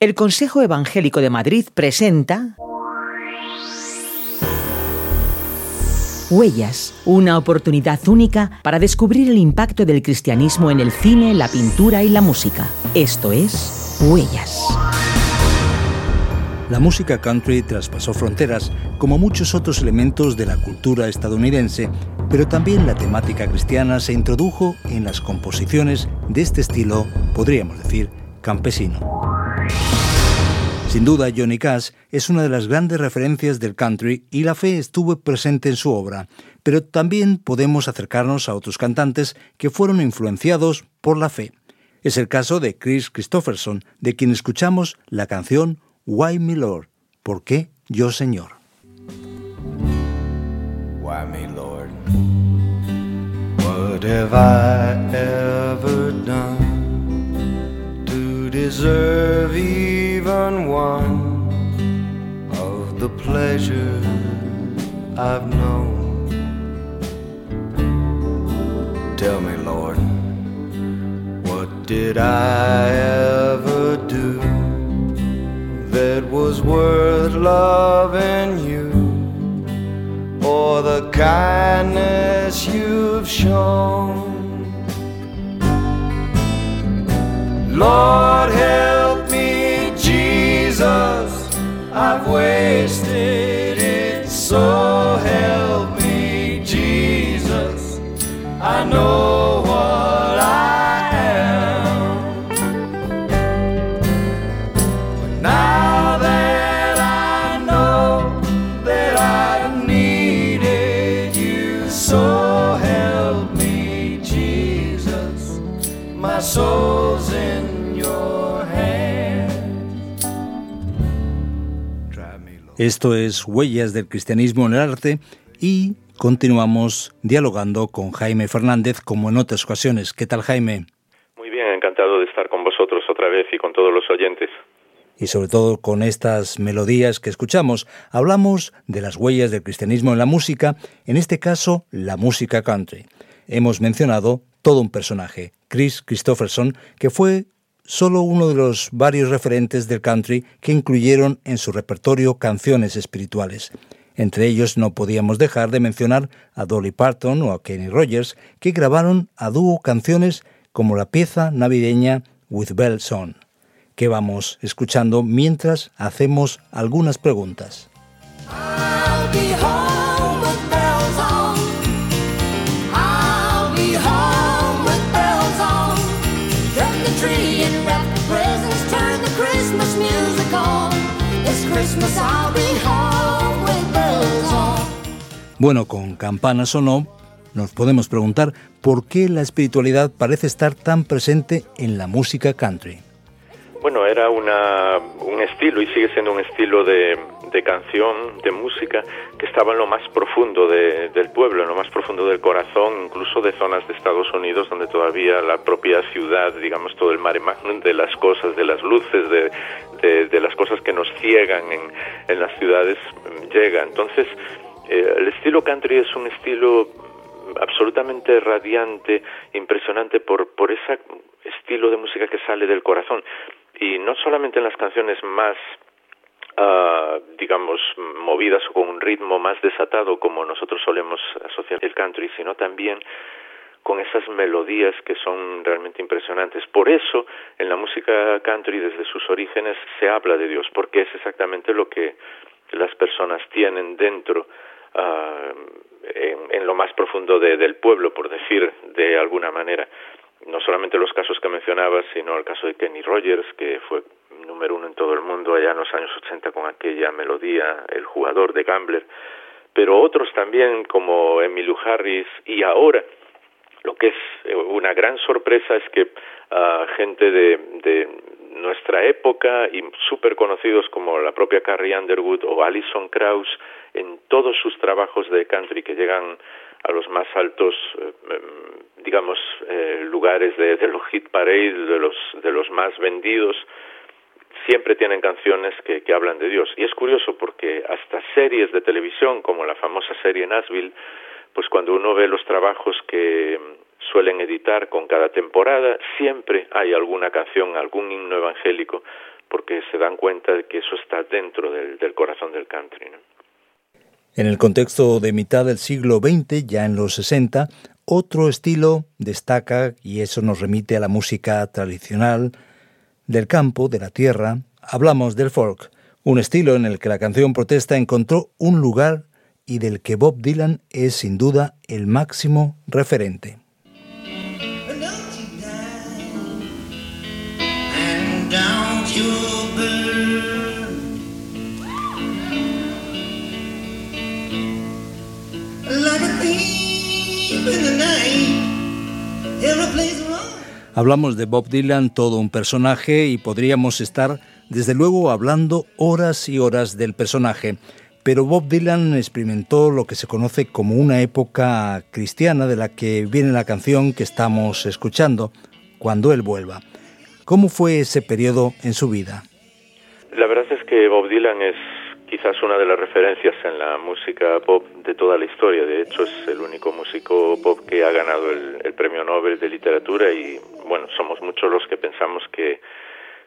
El Consejo Evangélico de Madrid presenta Huellas, una oportunidad única para descubrir el impacto del cristianismo en el cine, la pintura y la música. Esto es Huellas. La música country traspasó fronteras, como muchos otros elementos de la cultura estadounidense, pero también la temática cristiana se introdujo en las composiciones de este estilo, podríamos decir, campesino. Sin duda, Johnny Cash es una de las grandes referencias del country y la fe estuvo presente en su obra, pero también podemos acercarnos a otros cantantes que fueron influenciados por la fe. Es el caso de Chris Christopherson, de quien escuchamos la canción Why Me Lord, ¿por qué yo Señor? Why me Lord, what have I ever done deserve even one of the pleasures I've known. Tell me, Lord, what did I ever do that was worth loving you? Or the kindness you've shown? Lord, I've wasted it, so help me, Jesus. I know what I am. Now that I know that I've needed you, so help me, Jesus. My soul's in your Esto es Huellas del Cristianismo en el Arte y continuamos dialogando con Jaime Fernández como en otras ocasiones. ¿Qué tal Jaime? Muy bien, encantado de estar con vosotros otra vez y con todos los oyentes. y sobre todo con estas melodías que escuchamos. Hablamos de las huellas del cristianismo en la música, en este caso la música country. Hemos mencionado todo un personaje, Chris Christopherson, que fue solo uno de los varios referentes del country que incluyeron en su repertorio canciones espirituales. Entre ellos no podíamos dejar de mencionar a Dolly Parton o a Kenny Rogers, que grabaron a dúo canciones como la pieza navideña With Bells On que vamos escuchando mientras hacemos algunas preguntas. Bueno, con campanas o no, nos podemos preguntar por qué la espiritualidad parece estar tan presente en la música country. Bueno, era una, un estilo y sigue siendo un estilo de, de canción, de música, que estaba en lo más profundo de- del pueblo, en lo más profundo del corazón, incluso de zonas de Estados Unidos donde todavía la propia ciudad, digamos, todo el mare magnum de las cosas, de las luces, de, de- las cosas que nos ciegan en, en las ciudades, llega. Entonces, eh, el estilo country es un estilo absolutamente radiante, impresionante por, por ese estilo de música que sale del corazón. Y no solamente en las canciones más, digamos, movidas o con un ritmo más desatado como nosotros solemos asociar el country, sino también con esas melodías que son realmente impresionantes. Por eso, en la música country, desde sus orígenes, se habla de Dios, porque es exactamente lo que las personas tienen dentro, ah, en, en lo más profundo de- del pueblo, por decir de alguna manera. No solamente los casos que mencionabas, sino el caso de Kenny Rogers, que fue número uno en todo el mundo allá en los años 80 con aquella melodía, el jugador de Gambler, pero otros también como Emmylou Harris y ahora lo que es eh, una gran sorpresa es que ah, gente de, de nuestra época y súper conocidos como la propia Carrie Underwood o Alison Krauss en todos sus trabajos de country que llegan a los más altos, eh, em, digamos, eh, lugares de, los hit parade, de los, de los más vendidos, siempre tienen canciones que, que hablan de Dios. Y es curioso porque hasta series de televisión, como la famosa serie Nashville, pues cuando uno ve los trabajos que em, suelen editar con cada temporada, siempre hay alguna canción, algún himno evangélico, porque se dan cuenta de que eso está dentro del, del corazón del country. ¿no? En el contexto de mitad del siglo XX, ya en los 60, otro estilo destaca, y eso nos remite a la música tradicional del campo, de la tierra. Hablamos del folk, un estilo en el que la canción protesta encontró un lugar y del que Bob Dylan es sin duda el máximo referente. Hablamos de Bob Dylan, todo un personaje, y podríamos estar, desde luego, hablando horas y horas del personaje. Pero Bob Dylan experimentó lo que se conoce como una época cristiana de la que viene la canción que estamos escuchando, Cuando él vuelva. ¿Cómo fue ese periodo en su vida? La verdad es que Bob Dylan es quizás una de las referencias en la música pop de toda la historia. De hecho, es el único músico pop que ha ganado el, premio Nobel de literatura y, bueno, somos muchos los que pensamos que,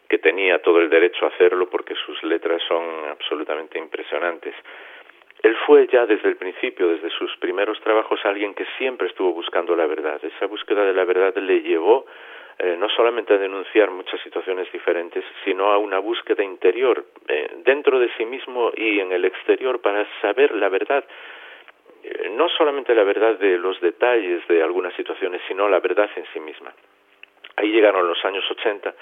que tenía todo el derecho a hacerlo porque sus letras son absolutamente impresionantes. Él fue ya desde el principio, desde sus primeros trabajos, alguien que siempre estuvo buscando la verdad. Esa búsqueda de la verdad le llevó eh, no solamente a denunciar muchas situaciones diferentes, sino a una búsqueda interior eh, dentro de sí mismo y en el exterior para saber la verdad, eh, no solamente la verdad de los detalles de algunas situaciones, sino la verdad en sí misma. Ahí llegaron los años 80,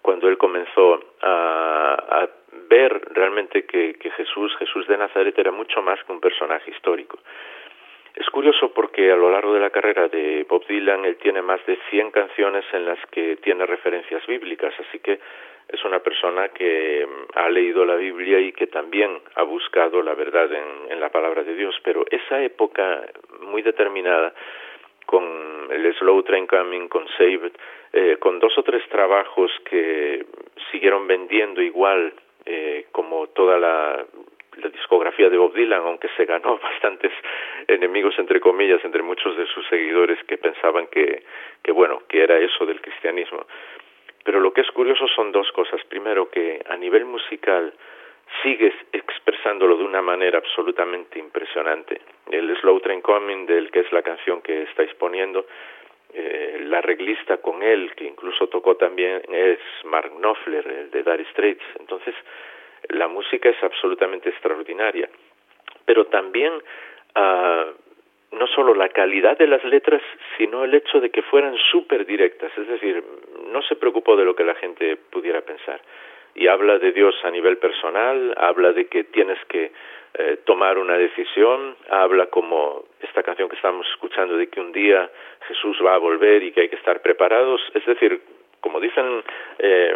cuando él comenzó a, a ver realmente que, que Jesús, Jesús de Nazaret, era mucho más que un personaje histórico. Es curioso porque a lo largo de la carrera de Bob Dylan él tiene más de 100 canciones en las que tiene referencias bíblicas, así que es una persona que mm, ha leído la Biblia y que también ha buscado la verdad en, en la palabra de Dios, pero esa época muy determinada con el Slow Train Coming, con Saved, eh, con dos o tres trabajos que siguieron vendiendo igual eh, como toda la, la discografía de Bob Dylan, aunque se ganó bastantes enemigos, entre comillas, entre muchos de sus seguidores que pensaban que, que, bueno, que era eso del cristianismo. Pero lo que es curioso son dos cosas. Primero, que a nivel musical sigue expresándolo de una manera absolutamente impresionante. El Slow Train Coming, del que es la canción que estáis poniendo, eh, la arreglista con él, que incluso tocó también, es Mark Knopfler, el de Dire Straits. Entonces, la música es absolutamente extraordinaria, pero también uh, no solo la calidad de las letras, sino el hecho de que fueran súper directas, es decir, no se preocupó de lo que la gente pudiera pensar. Y habla de Dios a nivel personal, habla de que tienes que eh, tomar una decisión, habla como esta canción que estamos escuchando de que un día Jesús va a volver y que hay que estar preparados, es decir, como dicen eh,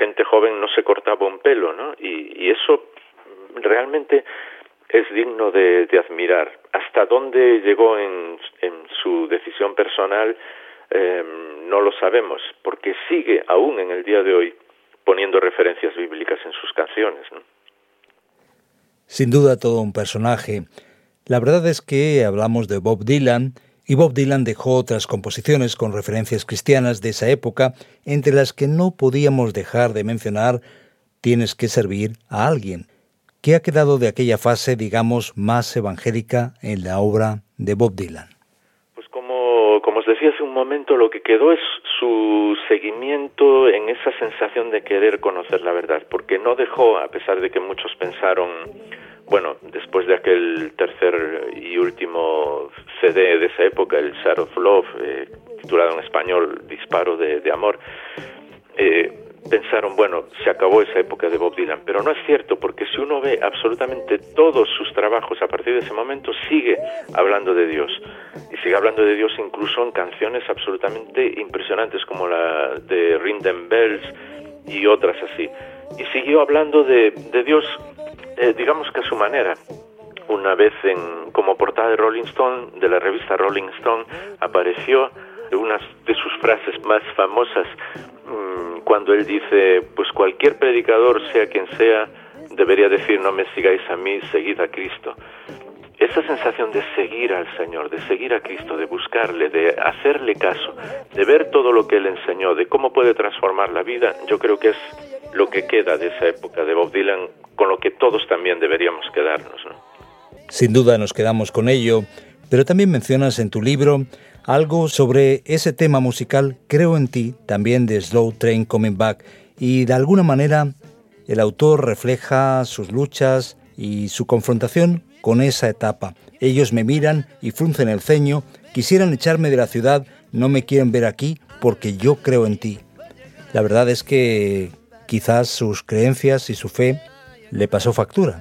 gente joven no se cortaba un pelo, ¿no? Y, eso realmente es digno de, de, admirar. Hasta dónde llegó en, en su decisión personal eh, no lo sabemos, porque sigue aún en el día de hoy poniendo referencias bíblicas en sus canciones. ¿no? Sin duda todo un personaje. La verdad es que hablamos de Bob Dylan, y Bob Dylan dejó otras composiciones con referencias cristianas de esa época, entre las que no podíamos dejar de mencionar Tienes que servir a alguien, que ha quedado de aquella fase, digamos, más evangélica en la obra de Bob Dylan. Pues como, como os decía hace un momento, lo que quedó es su seguimiento en esa sensación de querer conocer la verdad, porque no dejó, a pesar de que muchos pensaron bueno, después de aquel tercer y último CD de esa época, el Shadow of Love, eh, titulado en español Disparo de, de Amor, eh, pensaron, bueno, se acabó esa época de Bob Dylan, pero no es cierto, porque si uno ve absolutamente todos sus trabajos a partir de ese momento, sigue hablando de Dios, y sigue hablando de Dios incluso en canciones absolutamente impresionantes como la de Ring Them Bells, y otras así. Y siguió hablando de, de Dios, eh, digamos que a su manera. Una vez en, como portada de Rolling Stone, de la revista Rolling Stone, apareció una de sus frases más famosas mm, cuando él dice, pues cualquier predicador, sea quien sea, debería decir, no me sigáis a mí, seguid a Cristo. Esa sensación de seguir al Señor, de seguir a Cristo, de buscarle, de hacerle caso, de ver todo lo que Él enseñó, de cómo puede transformar la vida, yo creo que es lo que queda de esa época de Bob Dylan, que todos también deberíamos quedarnos. ¿no? Sin duda nos quedamos con ello, pero también mencionas en tu libro algo sobre ese tema musical Creo en ti, también de Slow Train Coming Back, y de alguna manera el autor refleja sus luchas y su confrontación con esa etapa. Ellos me miran y fruncen el ceño, quisieran echarme de la ciudad, no me quieren ver aquí porque yo creo en ti. La verdad es que quizás sus creencias y su fe le pasó factura.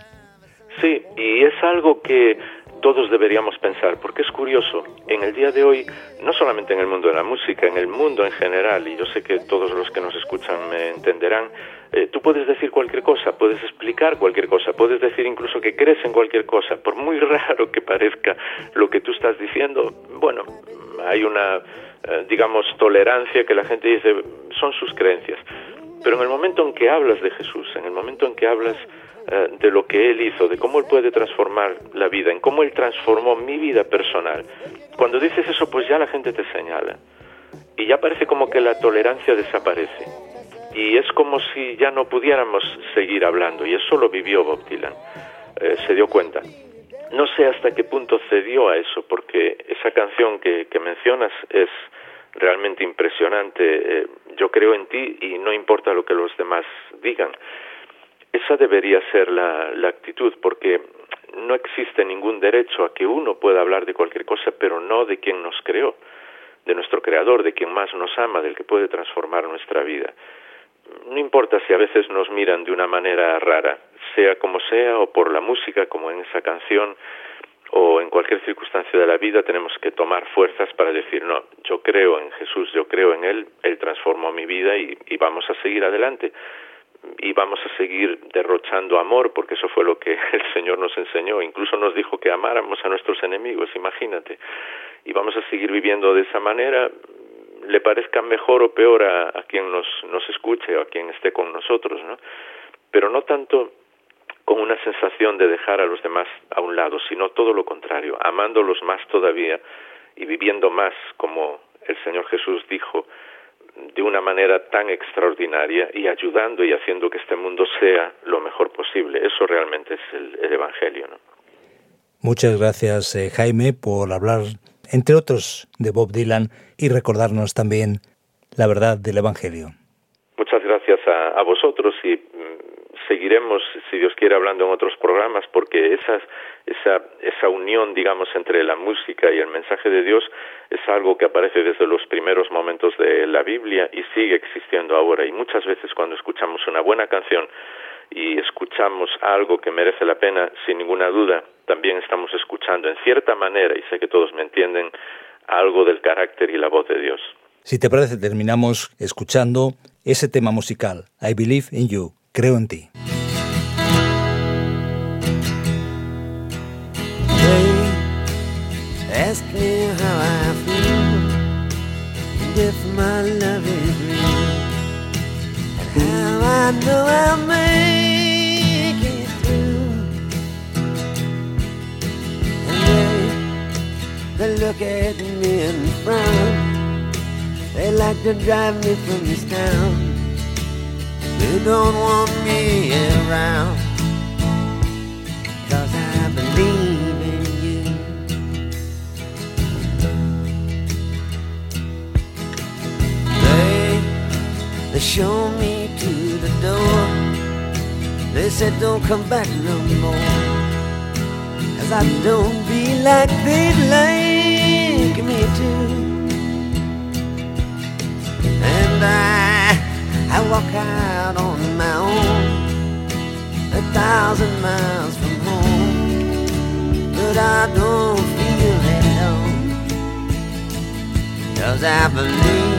Sí, y es algo que todos deberíamos pensar, porque es curioso, en el día de hoy, no solamente en el mundo de la música, en el mundo en general, y yo sé que todos los que nos escuchan me entenderán, eh, tú puedes decir cualquier cosa, puedes explicar cualquier cosa, puedes decir incluso que crees en cualquier cosa, por muy raro que parezca lo que tú estás diciendo, bueno, hay una, eh, digamos, tolerancia que la gente dice, son sus creencias. Pero en el momento en que hablas de Jesús, en el momento en que hablas eh, de lo que Él hizo, de cómo Él puede transformar la vida, en cómo Él transformó mi vida personal, cuando dices eso, pues ya la gente te señala. Y ya parece como que la tolerancia desaparece. Y es como si ya no pudiéramos seguir hablando. Y eso lo vivió Bob Dylan. Eh, se dio cuenta. No sé hasta qué punto cedió a eso, porque esa canción que, que mencionas es realmente impresionante. Eh, yo creo en ti y no importa lo que los demás digan. Esa debería ser la, la actitud, porque no existe ningún derecho a que uno pueda hablar de cualquier cosa, pero no de quien nos creó, de nuestro creador, de quien más nos ama, del que puede transformar nuestra vida. No importa si a veces nos miran de una manera rara, sea como sea, o por la música, como en esa canción, o en cualquier circunstancia de la vida tenemos que tomar fuerzas para decir, no, yo creo en Jesús, yo creo en Él, Él transformó mi vida y, vamos a seguir adelante y vamos a seguir derrochando amor, porque eso fue lo que el Señor nos enseñó. Incluso nos dijo que amáramos a nuestros enemigos, imagínate. Y vamos a seguir viviendo de esa manera, le parezca mejor o peor a, a quien nos, nos escuche o a quien esté con nosotros, ¿no? Pero no tanto con una sensación de dejar a los demás a un lado, sino todo lo contrario, amándolos más todavía y viviendo más como el Señor Jesús dijo, de una manera tan extraordinaria y ayudando y haciendo que este mundo sea lo mejor posible. Eso realmente es el, el Evangelio. ¿no? Muchas gracias, eh, Jaime, por hablar, entre otros, de Bob Dylan y recordarnos también la verdad del Evangelio. Muchas gracias a, a vosotros y mm, seguiremos, si Dios quiere, hablando en otros programas, porque esas, esa, esa unión, digamos, entre la música y el mensaje de Dios es algo que aparece desde los primeros momentos de la Biblia y sigue existiendo ahora. Y muchas veces cuando escuchamos una buena canción y escuchamos algo que merece la pena, sin ninguna duda, también estamos escuchando en cierta manera, y sé que todos me entienden, algo del carácter y la voz de Dios. Si te parece, terminamos escuchando ese tema musical, I Believe in You, creo en ti. If my love is real and how I know I'll make it through. And they, they look at me and frown. They like to drive me from this town. They don't want me around. They show me to the door. They said don't come back no more. Cause I don't feel like they'd like me to. And I, I walk out on my own, a thousand miles from home. But I don't feel that alone. Cause I believe